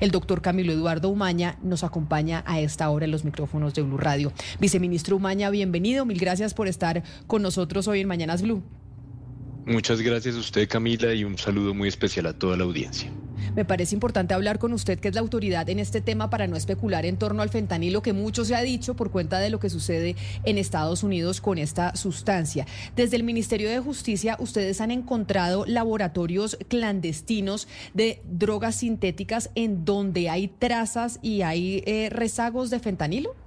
El doctor Camilo Eduardo Umaña nos acompaña a esta hora en los micrófonos de Blue Radio. Viceministro Umaña, bienvenido. Mil gracias por estar con nosotros hoy en Mañanas Blue. Muchas gracias a usted, Camila, y un saludo muy especial a toda la audiencia. Me parece importante hablar con usted, que es la autoridad en este tema, para no especular en torno al fentanilo, que mucho se ha dicho por cuenta de lo que sucede en Estados Unidos con esta sustancia. Desde el Ministerio de Justicia, ustedes han encontrado laboratorios clandestinos de drogas sintéticas en donde hay trazas y hay eh, rezagos de fentanilo.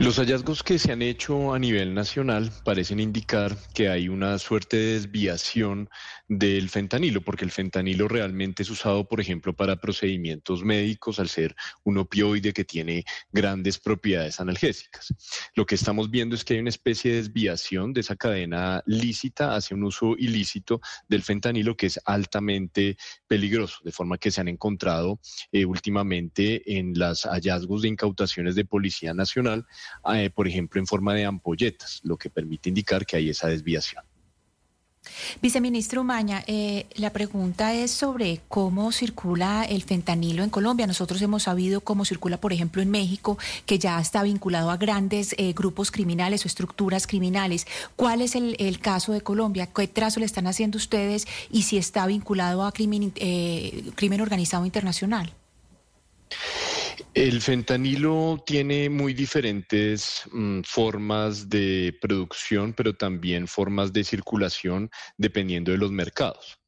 Los hallazgos que se han hecho a nivel nacional parecen indicar que hay una suerte de desviación del fentanilo, porque el fentanilo realmente es usado, por ejemplo, para procedimientos médicos al ser un opioide que tiene grandes propiedades analgésicas. Lo que estamos viendo es que hay una especie de desviación de esa cadena lícita hacia un uso ilícito del fentanilo que es altamente peligroso, de forma que se han encontrado eh, últimamente en los hallazgos de incautaciones de Policía Nacional eh, por ejemplo, en forma de ampolletas, lo que permite indicar que hay esa desviación. Viceministro Maña, eh, la pregunta es sobre cómo circula el fentanilo en Colombia. Nosotros hemos sabido cómo circula, por ejemplo, en México, que ya está vinculado a grandes eh, grupos criminales o estructuras criminales. ¿Cuál es el, caso de Colombia? ¿Qué trazo le están haciendo ustedes y si está vinculado a crimen, crimen organizado internacional? El fentanilo tiene muy diferentes mm, formas de producción, pero también formas de circulación dependiendo de los mercados.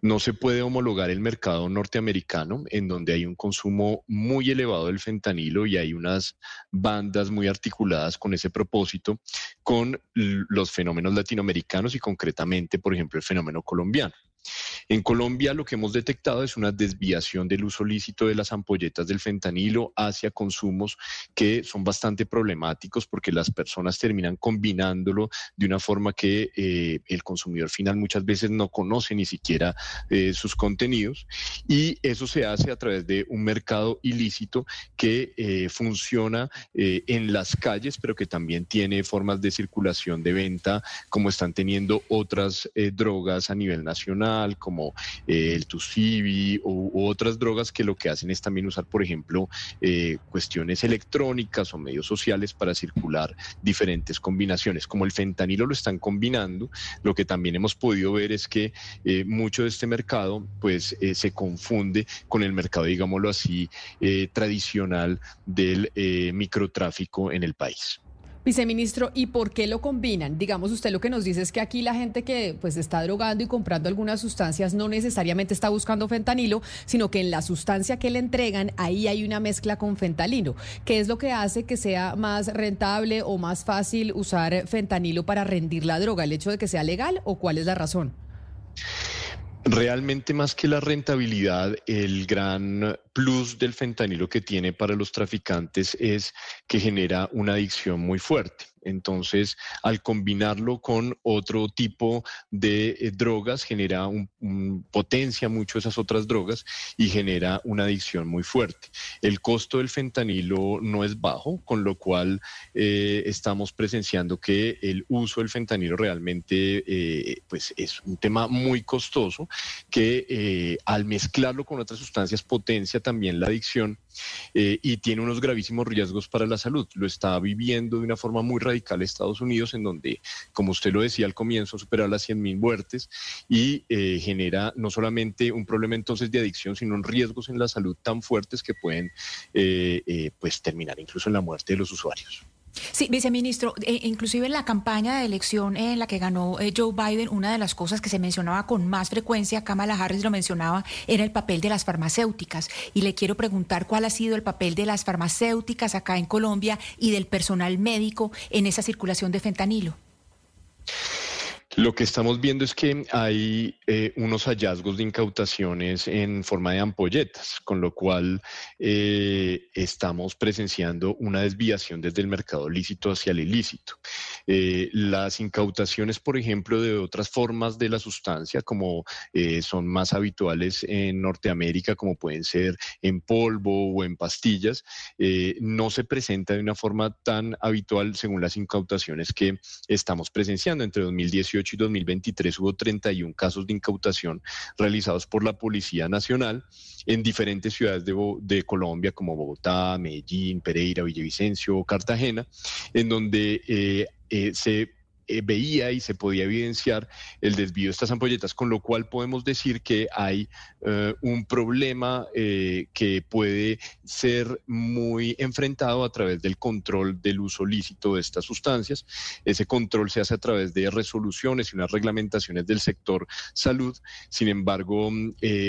No se puede homologar el mercado norteamericano, en donde hay un consumo muy elevado del fentanilo y hay unas bandas muy articuladas con ese propósito, con los fenómenos latinoamericanos y concretamente, por ejemplo, el fenómeno colombiano. En Colombia lo que hemos detectado es una desviación del uso lícito de las ampolletas del fentanilo hacia consumos que son bastante problemáticos porque las personas terminan combinándolo de una forma que eh, el consumidor final muchas veces no conoce ni siquiera eh, sus contenidos. Y eso se hace a través de un mercado ilícito que eh, funciona en las calles pero que también tiene formas de circulación de venta como están teniendo otras drogas a nivel nacional como eh, el Tusibi u, otras drogas que lo que hacen es también usar, por ejemplo, eh, cuestiones electrónicas o medios sociales para circular diferentes combinaciones. Como el fentanilo lo están combinando, lo que también hemos podido ver es que eh, mucho de este mercado pues se confunde con el mercado, digámoslo así, tradicional del microtráfico en el país. Viceministro, ¿y por qué lo combinan? Digamos, usted lo que nos dice es que aquí la gente que pues está drogando y comprando algunas sustancias no necesariamente está buscando fentanilo, sino que en la sustancia que le entregan ahí hay una mezcla con fentanilo. ¿Qué es lo que hace que sea más rentable o más fácil usar fentanilo para rendir la droga? ¿El hecho de que sea legal o cuál es la razón? Realmente más que la rentabilidad, el gran plus del fentanilo que tiene para los traficantes es que genera una adicción muy fuerte. Entonces, al combinarlo con otro tipo de eh, drogas, genera un, potencia mucho esas otras drogas y genera una adicción muy fuerte. El costo del fentanilo no es bajo, con lo cual eh, estamos presenciando que el uso del fentanilo realmente eh, pues es un tema muy costoso que al mezclarlo con otras sustancias potencia también la adicción y tiene unos gravísimos riesgos para la salud. Lo está viviendo de una forma muy radical Estados Unidos, en donde, como usted lo decía al comienzo, supera las 100.000 muertes y eh, genera no solamente un problema entonces de adicción, sino riesgos en la salud tan fuertes que pueden eh, eh, pues terminar incluso en la muerte de los usuarios. Sí, viceministro, eh, inclusive en la campaña de elección en la que ganó eh, Joe Biden, una de las cosas que se mencionaba con más frecuencia, Kamala Harris lo mencionaba, era el papel de las farmacéuticas. Y le quiero preguntar cuál ha sido el papel de las farmacéuticas acá en Colombia y del personal médico en esa circulación de fentanilo. Lo que estamos viendo es que hay eh, unos hallazgos de incautaciones en forma de ampolletas, con lo cual eh, estamos presenciando una desviación desde el mercado lícito hacia el ilícito. Eh, las incautaciones, por ejemplo, de otras formas de la sustancia, como son más habituales en Norteamérica, como pueden ser en polvo o en pastillas, no se presenta de una forma tan habitual según las incautaciones que estamos presenciando entre 2018 y 2023 hubo 31 casos de incautación realizados por la Policía Nacional en diferentes ciudades de, Colombia como Bogotá, Medellín, Pereira, Villavicencio, Cartagena, en donde eh, eh, se eh, veía y se podía evidenciar el desvío de estas ampolletas, con lo cual podemos decir que hay eh, un problema eh, que puede ser muy enfrentado a través del control del uso lícito de estas sustancias. Ese control se hace a través de resoluciones y unas reglamentaciones del sector salud. Sin embargo,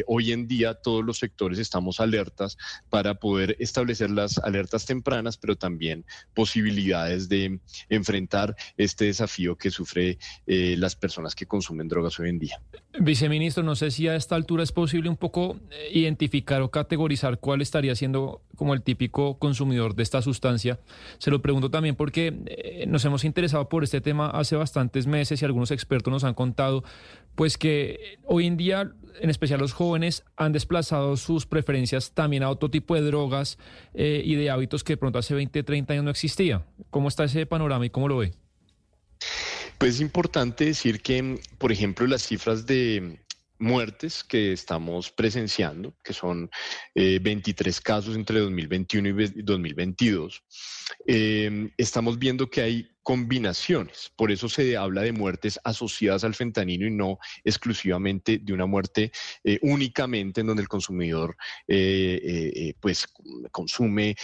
hoy en día todos los sectores estamos alertas para poder establecer las alertas tempranas, pero también posibilidades de enfrentar este desafío que sufre eh, las personas que consumen drogas hoy en día. Viceministro, no sé si a esta altura es posible un poco eh, identificar o categorizar cuál estaría siendo como el típico consumidor de esta sustancia. Se lo pregunto también porque eh, nos hemos interesado por este tema hace bastantes meses y algunos expertos nos han contado pues que hoy en día, en especial los jóvenes, han desplazado sus preferencias también a otro tipo de drogas y de hábitos que de pronto hace 20, 30 años no existía. ¿Cómo está ese panorama y cómo lo ve? Pues es importante decir que, por ejemplo, las cifras de muertes que estamos presenciando, que son 23 eh, casos entre 2021 y 2022, eh, estamos viendo que hay combinaciones. Por eso se habla de muertes asociadas al fentanilo y no exclusivamente de una muerte eh, únicamente en donde el consumidor pues consume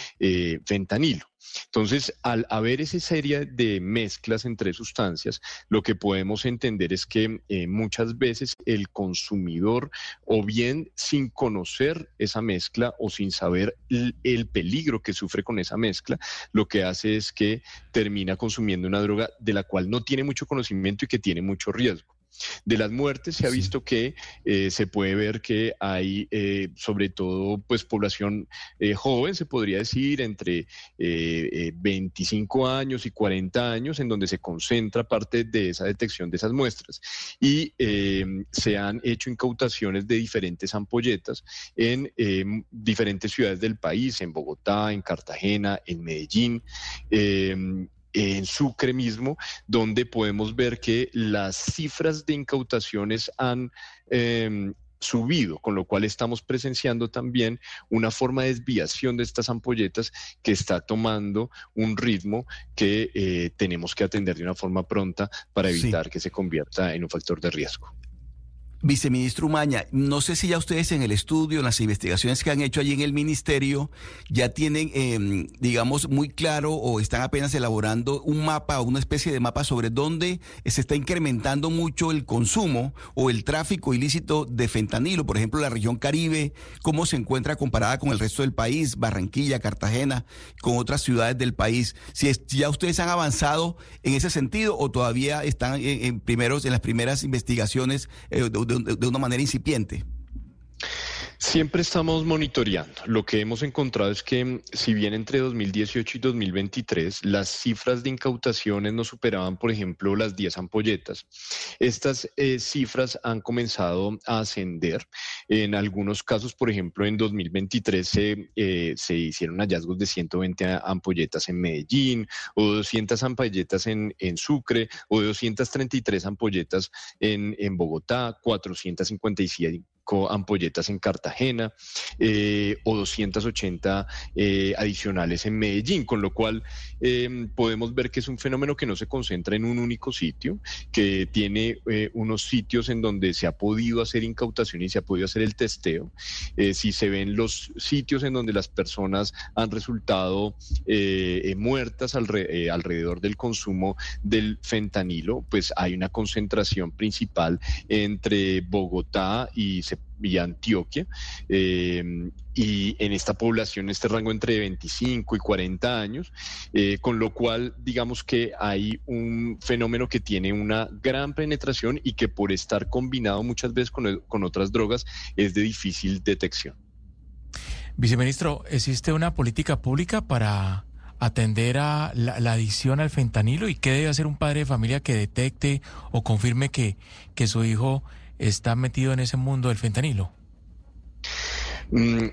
fentanilo. Entonces, al haber esa serie de mezclas entre sustancias, lo que podemos entender es que eh, muchas veces el consumidor, o bien sin conocer esa mezcla o sin saber el peligro que sufre con esa mezcla, lo que hace es que termina consumiendo una droga de la cual no tiene mucho conocimiento y que tiene mucho riesgo. De las muertes se ha visto que eh, se puede ver que hay, eh, sobre todo, pues población eh, joven, se podría decir, entre 25 años y 40 años, en donde se concentra parte de esa detección de esas muestras. Y se han hecho incautaciones de diferentes ampolletas en diferentes ciudades del país, en Bogotá, en Cartagena, en Medellín en Sucre mismo, donde podemos ver que las cifras de incautaciones han em, subido, con lo cual estamos presenciando también una forma de desviación de estas ampolletas que está tomando un ritmo que eh, tenemos que atender de una forma pronta para evitar que se convierta en un factor de riesgo. Viceministro Umaña, no sé si ya ustedes en el estudio, en las investigaciones que han hecho allí en el ministerio, ya tienen, em, digamos, muy claro o están apenas elaborando un mapa o una especie de mapa sobre dónde se está incrementando mucho el consumo o el tráfico ilícito de fentanilo. Por ejemplo, la región Caribe, cómo se encuentra comparada con el resto del país, Barranquilla, Cartagena, con otras ciudades del país. Si ya ustedes han avanzado en ese sentido o todavía están en, primeros, en las primeras investigaciones eh, de, una manera incipiente. Siempre estamos monitoreando. Lo que hemos encontrado es que si bien entre 2018 y 2023 las cifras de incautaciones no superaban, por ejemplo, las 10 ampolletas, estas eh, cifras han comenzado a ascender. En algunos casos, por ejemplo, en 2023 se, eh, se hicieron hallazgos de 120 ampolletas en Medellín o 200 ampolletas en, en Sucre o 233 ampolletas en, en Bogotá, 457 ampolletas en Cartagena eh, o 280 eh, adicionales en Medellín, con lo cual em, podemos ver que es un fenómeno que no se concentra en un único sitio, que tiene eh, unos sitios en donde se ha podido hacer incautación y se ha podido hacer el testeo. si se ven los sitios en donde las personas han resultado muertas alrededor del consumo del fentanilo, pues hay una concentración principal entre Bogotá y se y Antioquia. Eh, y en esta población, este rango entre 25 y 40 años, eh, con lo cual digamos que hay un fenómeno que tiene una gran penetración y que por estar combinado muchas veces con, con otras drogas es de difícil detección. Viceministro, ¿existe una política pública para atender a la, adicción al fentanilo y qué debe hacer un padre de familia que detecte o confirme que, que su hijo está metido en ese mundo del fentanilo? Mm,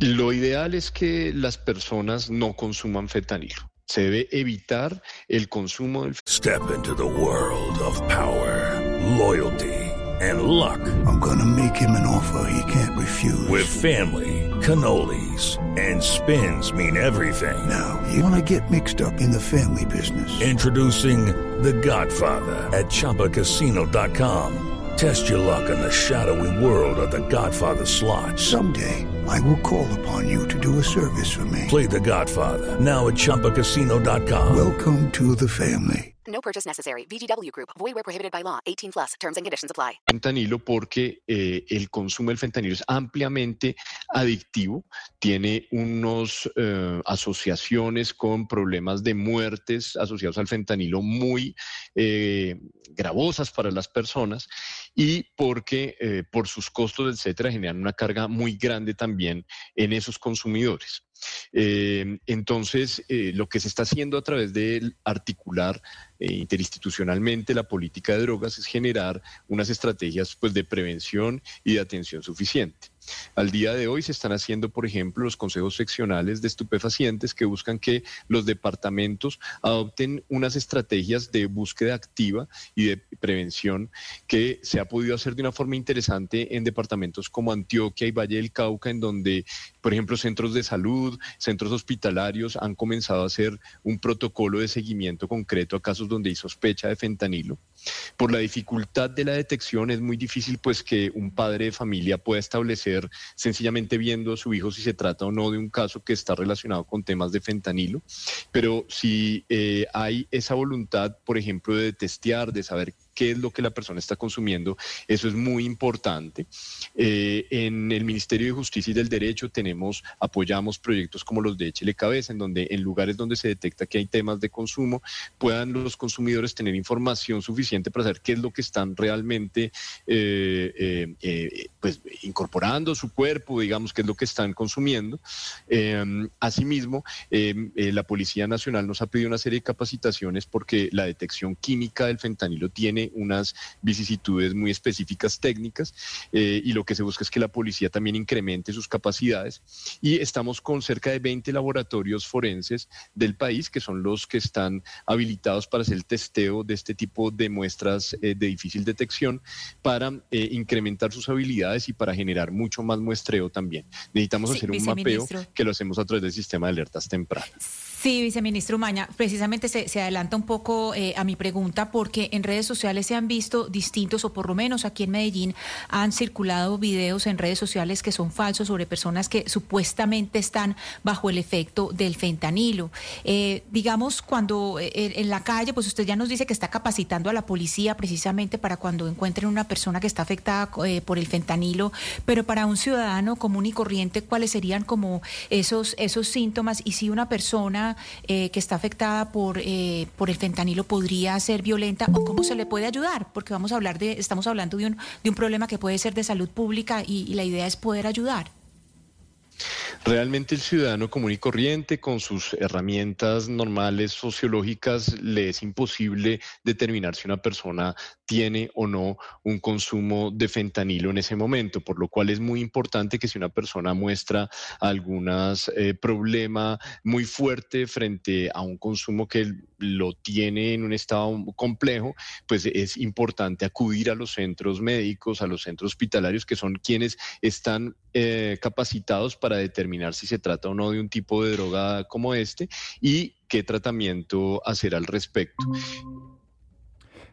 lo ideal es que las personas no consuman fentanilo. Se debe evitar el consumo del Step into the world of power, loyalty and luck. I'm gonna make him an offer he can't refuse. With family cannolis, and spins mean everything. Now, you want to get mixed up in the family business. Introducing The Godfather at Choppacasino.com. Test your luck in the shadowy world of The Godfather slot. Someday, I will call upon you to do a service for me. Play The Godfather now at Choppacasino.com. Welcome to the family. No purchase necessary. VGW Group. Void where prohibited by law. 18 plus. Terms and conditions apply. Fentanilo porque eh, el consumo del fentanilo es ampliamente adictivo. Tiene unas eh, asociaciones con problemas de muertes asociados al fentanilo muy eh, gravosas para las personas y porque eh, por sus costos, etcétera, generan una carga muy grande también en esos consumidores. Eh, entonces, eh, lo que se está haciendo a través de articular interinstitucionalmente la política de drogas es generar unas estrategias pues, de prevención y de atención suficiente. Al día de hoy se están haciendo, por ejemplo, los consejos seccionales de estupefacientes que buscan que los departamentos adopten unas estrategias de búsqueda activa y de prevención que se ha podido hacer de una forma interesante en departamentos como Antioquia y Valle del Cauca, en donde, por ejemplo, centros de salud, centros hospitalarios han comenzado a hacer un protocolo de seguimiento concreto a casos donde hay sospecha de fentanilo. Por la dificultad de la detección es muy difícil pues que un padre de familia pueda establecer sencillamente viendo a su hijo si se trata o no de un caso que está relacionado con temas de fentanilo, pero si eh, hay esa voluntad, por ejemplo, de testear, de saber qué es lo que la persona está consumiendo. Eso es muy importante. Eh, en el Ministerio de Justicia y del Derecho tenemos, apoyamos proyectos como los de Échele Cabeza, en donde en lugares donde se detecta que hay temas de consumo, puedan los consumidores tener información suficiente para saber qué es lo que están realmente eh, eh, pues, incorporando a su cuerpo, digamos, qué es lo que están consumiendo. asimismo, la Policía Nacional nos ha pedido una serie de capacitaciones porque la detección química del fentanilo tiene unas vicisitudes muy específicas técnicas eh, y lo que se busca es que la policía también incremente sus capacidades y estamos con cerca de 20 laboratorios forenses del país que son los que están habilitados para hacer el testeo de este tipo de muestras eh, de difícil detección para eh, incrementar sus habilidades y para generar mucho más muestreo también. Necesitamos hacer un mapeo que lo hacemos a través del sistema de alertas tempranas. Sí, viceministro Maña, precisamente se, adelanta un poco eh, a mi pregunta porque en redes sociales se han visto distintos, o por lo menos aquí en Medellín han circulado videos en redes sociales que son falsos sobre personas que supuestamente están bajo el efecto del fentanilo. Eh, digamos, cuando eh, en la calle, pues usted ya nos dice que está capacitando a la policía precisamente para cuando encuentren una persona que está afectada por el fentanilo, pero para un ciudadano común y corriente, ¿cuáles serían como esos, esos síntomas? Y si una persona eh, que está afectada por, eh, por el fentanilo podría ser violenta o cómo se le puede ayudar, porque vamos a hablar de, estamos hablando de un, de un problema que puede ser de salud pública y la idea es poder ayudar. Realmente el ciudadano común y corriente, con sus herramientas normales sociológicas, le es imposible determinar si una persona tiene o no un consumo de fentanilo en ese momento, por lo cual es muy importante que si una persona muestra algún eh, problema muy fuerte frente a un consumo que lo tiene en un estado complejo, pues es importante acudir a los centros médicos, a los centros hospitalarios, que son quienes están eh, capacitados para determinar si se trata o no de un tipo de droga como este y qué tratamiento hacer al respecto.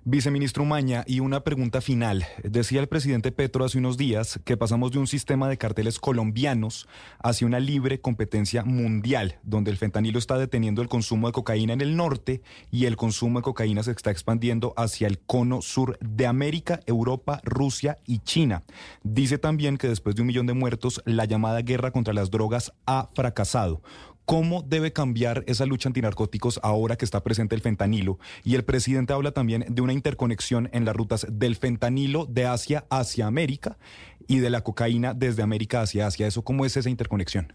Viceministro Maña, y una pregunta final. Decía el presidente Petro hace unos días que pasamos de un sistema de carteles colombianos hacia una libre competencia mundial, donde el fentanilo está deteniendo el consumo de cocaína en el norte y el consumo de cocaína se está expandiendo hacia el cono sur de América, Europa, Rusia y China. Dice también que después de un millón de muertos, la llamada guerra contra las drogas ha fracasado. ¿Cómo debe cambiar esa lucha antinarcóticos ahora que está presente el fentanilo? Y el presidente habla también de una interconexión en las rutas del fentanilo de Asia hacia América y de la cocaína desde América hacia Asia. ¿Eso cómo es esa interconexión?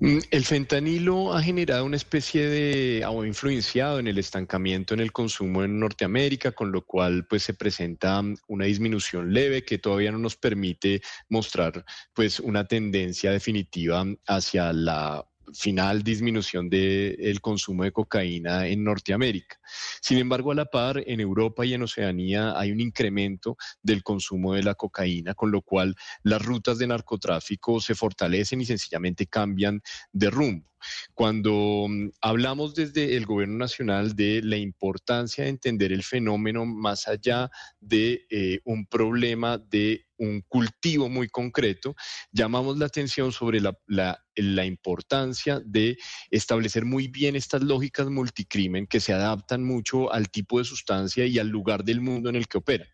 Mm, el fentanilo ha generado una especie de, o influenciado en el estancamiento en el consumo en Norteamérica, con lo cual pues se presenta una disminución leve que todavía no nos permite mostrar pues una tendencia definitiva hacia la final disminución del consumo de cocaína en Norteamérica. Sin embargo, a la par, en Europa y en Oceanía hay un incremento del consumo de la cocaína, con lo cual las rutas de narcotráfico se fortalecen y sencillamente cambian de rumbo. Cuando mm, hablamos desde el gobierno nacional de la importancia de entender el fenómeno más allá de eh, un problema de un cultivo muy concreto, llamamos la atención sobre la, la, importancia de establecer muy bien estas lógicas multicrimen que se adaptan mucho al tipo de sustancia y al lugar del mundo en el que operan.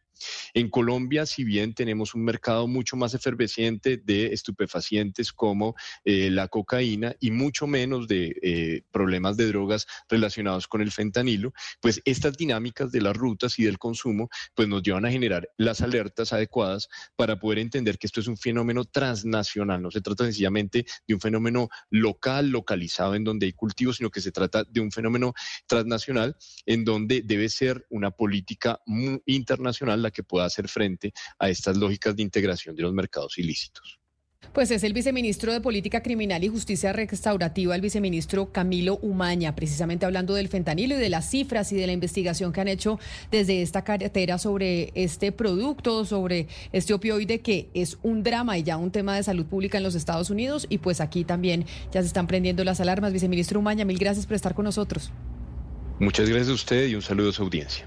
En Colombia, si bien tenemos un mercado mucho más efervesciente de estupefacientes como eh, la cocaína y mucho menos de eh, problemas de drogas relacionados con el fentanilo, pues estas dinámicas de las rutas y del consumo pues nos llevan a generar las alertas adecuadas para poder entender que esto es un fenómeno transnacional, no se trata sencillamente de un fenómeno local, localizado en donde hay cultivos, sino que se trata de un fenómeno transnacional en donde debe ser una política internacional que pueda hacer frente a estas lógicas de integración de los mercados ilícitos. Pues es el viceministro de Política Criminal y Justicia Restaurativa, el viceministro Camilo Umaña, precisamente hablando del fentanilo y de las cifras y de la investigación que han hecho desde esta carretera sobre este producto, sobre este opioide que es un drama y ya un tema de salud pública en los Estados Unidos. Y pues aquí también ya se están prendiendo las alarmas. Viceministro Umaña, mil gracias por estar con nosotros. Muchas gracias a usted y un saludo a su audiencia.